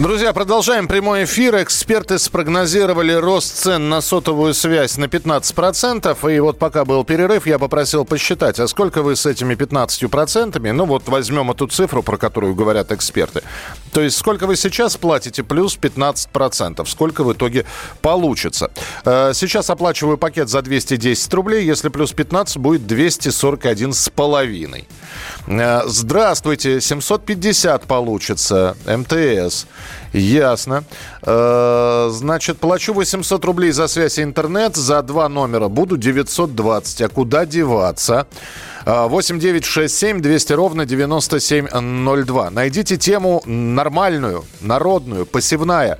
Друзья, продолжаем прямой эфир. Эксперты спрогнозировали рост цен на сотовую связь на 15%. И вот пока был перерыв, я попросил посчитать, а сколько вы с этими 15%, ну вот возьмем эту цифру, про которую говорят эксперты. То есть сколько вы сейчас платите плюс 15%, сколько в итоге получится. Э, Сейчас оплачиваю пакет за 210 рублей, если плюс 15 будет 241 с половиной. Э, Здравствуйте, 750 получится, МТС. Ясно. Э, Значит, плачу 800 рублей за связь и интернет, за два номера буду 920. А куда деваться? Э, 8 9 6 7 200 ровно 9702. Найдите тему нормальную, народную, посевная.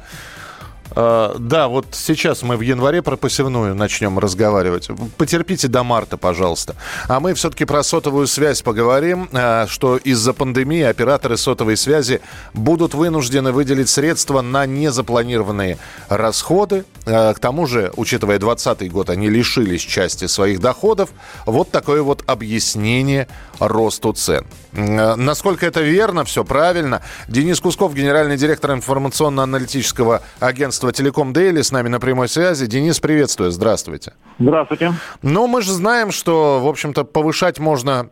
Э, Да, вот сейчас мы в январе про посевную начнем разговаривать. Потерпите до марта, пожалуйста. А мы все-таки про сотовую связь поговорим, э, что из-за пандемии операторы сотовой связи будут вынуждены выделить средства на незапланированные расходы. Э, К тому же, учитывая 2020 год, они лишились части своих доходов. Вот такое вот объяснение росту цен. Насколько это верно, все правильно. Денис Кусков, генеральный директор информационно-аналитического агентства «Телеком Дейли» с нами на прямой связи. Денис, приветствую, здравствуйте. Здравствуйте. Ну, мы же знаем, что, в общем-то, повышать можно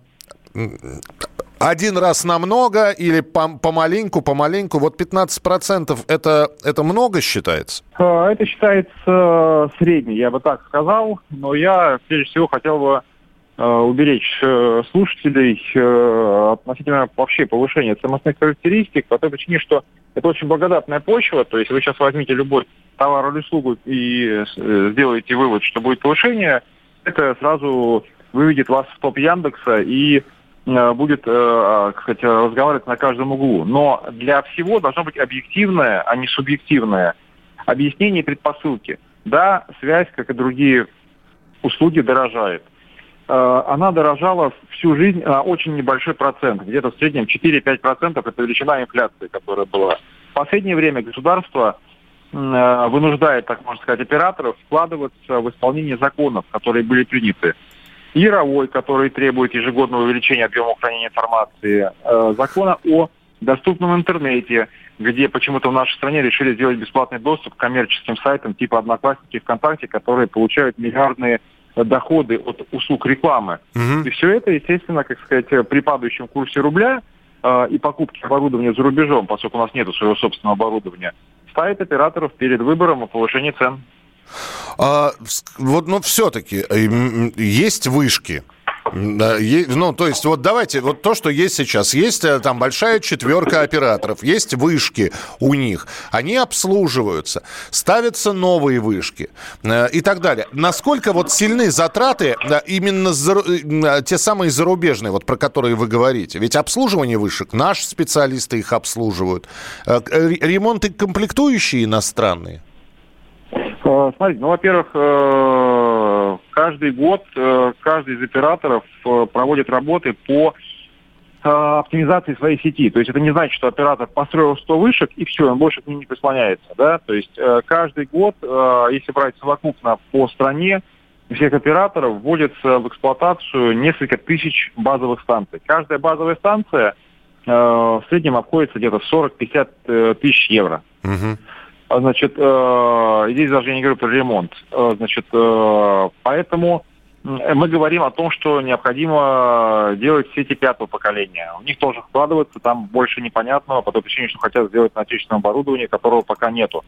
один раз намного или пом- помаленьку, помаленьку. Вот 15% это, это много считается? Э, Это считается э, средний, я бы так сказал, но я прежде всего хотел бы уберечь э, слушателей э, относительно вообще повышения ценностных характеристик по той причине, что это очень благодатная почва, то есть вы сейчас возьмите любой товар или услугу и э, сделаете вывод, что будет повышение, это сразу выведет вас в топ Яндекса и э, будет, э, как сказать, разговаривать на каждом углу. Но для всего должно быть объективное, а не субъективное объяснение и предпосылки. Да, связь, как и другие услуги, дорожает. Э, Она дорожала всю жизнь на очень небольшой процент, где-то в среднем 4-5% это величина инфляции, которая была. В последнее время государство э, вынуждает, так можно сказать, операторов вкладываться в исполнение законов, которые были приняты. Яровой, который требует ежегодного увеличения объема хранения информации, э, закона о доступном интернете, где почему-то в нашей стране решили сделать бесплатный доступ к коммерческим сайтам типа Одноклассники ВКонтакте, которые получают миллиардные доходы от услуг рекламы. И все это, естественно, как сказать, э, при падающем курсе рубля э, и покупке оборудования за рубежом, поскольку у нас нет своего собственного оборудования, ставит операторов перед выбором о повышении цен. А, вот, ну, все-таки есть вышки. Ну, то есть, вот давайте, вот то, что есть сейчас. Есть э, там большая четверка операторов, есть вышки у них. Они обслуживаются, ставятся новые вышки э, и так далее. Насколько вот сильны затраты да, именно за- э, те самые зарубежные, вот про которые вы говорите? Ведь обслуживание вышек, наши специалисты их обслуживают. Э, Ремонты комплектующие иностранные? Э, Смотрите, ну, во-первых, э, каждый год э, каждый из операторов проводит работы по оптимизации своей сети. То есть это не значит, что оператор построил 100 вышек и все, он больше к ним не прислоняется. Да? То есть каждый год, если брать совокупно по стране, всех операторов вводится в эксплуатацию несколько тысяч базовых станций. Каждая базовая станция в среднем обходится где-то в 40-50 э, тысяч евро. Мгм. А, Значит, э, здесь даже я не говорю про ремонт. Э, Значит, э, поэтому м, мы говорим о том, что необходимо делать сети пятого поколения. У них тоже вкладываться там больше непонятного, по той причине, что хотят сделать на отечественном оборудовании, которого пока нету.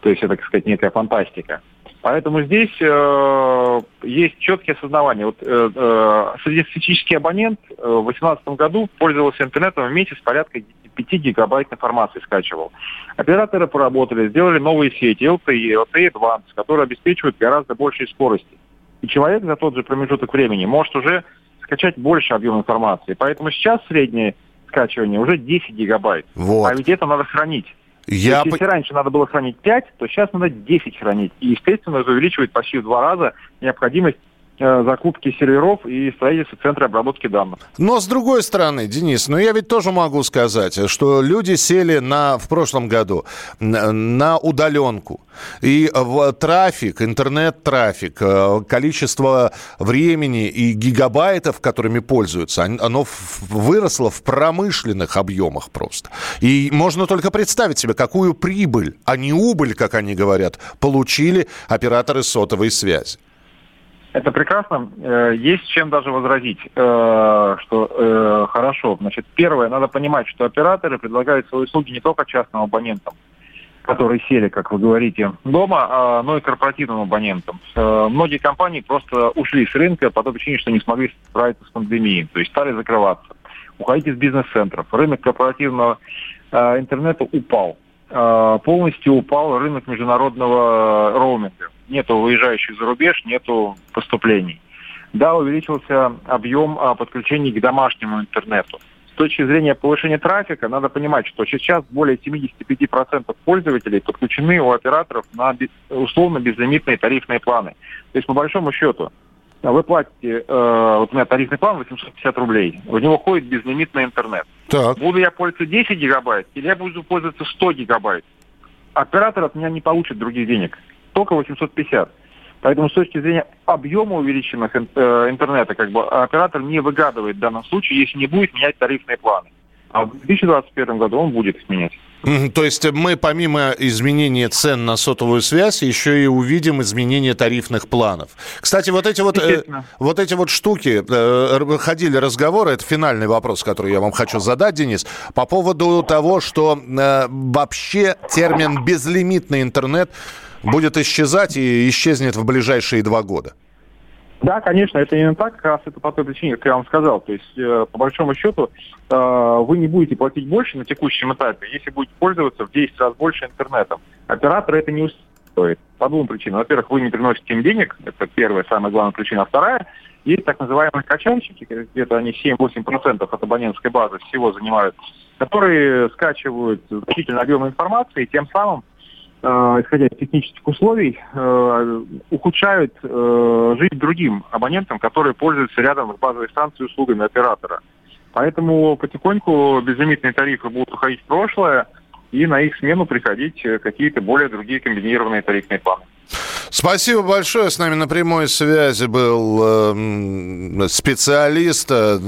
То есть это, так сказать, некая фантастика. Поэтому здесь э, есть четкие осознавания. Вот э, э, среднестатистический абонент э, в 2018 году пользовался интернетом в месяц порядка 5 гигабайт информации скачивал. Операторы поработали, сделали новые сети LTE, LTE Advanced, которые обеспечивают гораздо большей скорости. И человек за тот же промежуток времени может уже скачать больше объема информации. Поэтому сейчас среднее скачивание уже 10 гигабайт. Вот. А ведь это надо хранить. Я То есть, если раньше надо было хранить 5, то сейчас надо 10 хранить. И, естественно, это увеличивает почти в два раза необходимость закупки серверов и строительства центра обработки данных. Но с другой стороны, Денис, ну я ведь тоже могу сказать, что люди сели на, в прошлом году на удаленку. И в трафик, интернет-трафик, э, количество времени и гигабайтов, которыми пользуются, оно выросло в промышленных объемах просто. И можно только представить себе, какую прибыль, а не убыль, как они говорят, получили операторы сотовой связи. Это прекрасно. Э, есть чем даже возразить, э, что э, хорошо. Значит, первое, надо понимать, что операторы предлагают свои услуги не только частным абонентам, которые сели, как вы говорите, дома, а, но и корпоративным абонентам. Многие компании просто ушли с рынка по той причине, что не смогли справиться с пандемией, то есть стали закрываться, уходить из бизнес-центров. Рынок корпоративного интернета упал. Полностью упал рынок международного роуминга нету выезжающих за рубеж, нету поступлений. Да, увеличился объем а, подключений к домашнему интернету. С точки зрения повышения трафика, надо понимать, что сейчас более 75% пользователей подключены у операторов на условно безлимитные тарифные планы. То есть, по большому счету, вы платите, э, вот у меня тарифный план 850 рублей, в него входит безлимитный интернет. Так. Буду я пользоваться 10 гигабайт или я буду пользоваться 100 гигабайт? Оператор от меня не получит других денег только 850. Поэтому с точки зрения объема увеличенных э, интернета, как бы оператор не выгадывает в данном случае, если не будет менять тарифные планы. А в 2021 году он будет их менять. То есть мы помимо изменения цен на сотовую связь еще и увидим изменение тарифных планов. Кстати, вот эти вот, э, вот эти вот штуки, э, ходили разговоры, это финальный вопрос, который я вам хочу задать, Денис, по поводу того, что э, вообще термин «безлимитный интернет» будет исчезать и исчезнет в ближайшие два года. Да, конечно, это именно так, как раз это по той причине, как я вам сказал. То есть, э, по большому счету, э, вы не будете платить больше на текущем этапе, если будете пользоваться в 10 раз больше интернетом. Оператор это не устроит по двум причинам. Во-первых, вы не приносите им денег, это первая, самая главная причина. А вторая, есть так называемые качальщики, где-то они 7-8% от абонентской базы всего занимают, которые скачивают значительный объем информации и тем самым исходя из технических условий, э, ухудшают э, жизнь другим абонентам, которые пользуются рядом с базовой станцией услугами оператора. Поэтому потихоньку безлимитные тарифы будут уходить в прошлое, и на их смену приходить какие-то более другие комбинированные тарифные планы. Спасибо большое. С нами на прямой связи был э, специалист, э,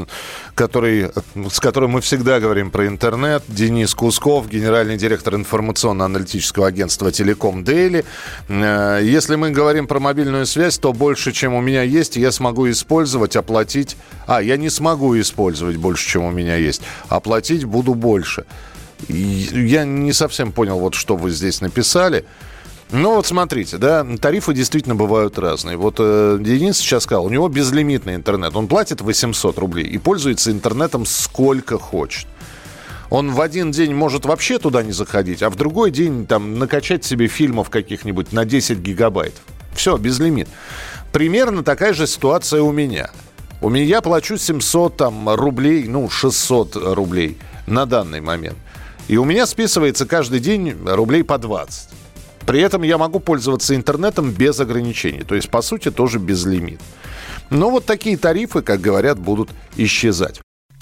который, с которым мы всегда говорим про интернет, Денис Кусков, генеральный директор информационно-аналитического агентства «Телеком Дейли». Э, если мы говорим про мобильную связь, то больше, чем у меня есть, я смогу использовать, оплатить... А, я не смогу использовать больше, чем у меня есть. Оплатить буду больше. Я не совсем понял, вот что вы здесь написали. Ну вот смотрите, да, тарифы действительно бывают разные. Вот э, Денис сейчас сказал, у него безлимитный интернет. Он платит 800 рублей и пользуется интернетом сколько хочет. Он в один день может вообще туда не заходить, а в другой день там накачать себе фильмов каких-нибудь на 10 гигабайт. Все, безлимит. Примерно такая же ситуация у меня. У меня я плачу 700 там, рублей, ну, 600 рублей на данный момент. И у меня списывается каждый день рублей по 20. При этом я могу пользоваться интернетом без ограничений. То есть, по сути, тоже без лимит. Но вот такие тарифы, как говорят, будут исчезать.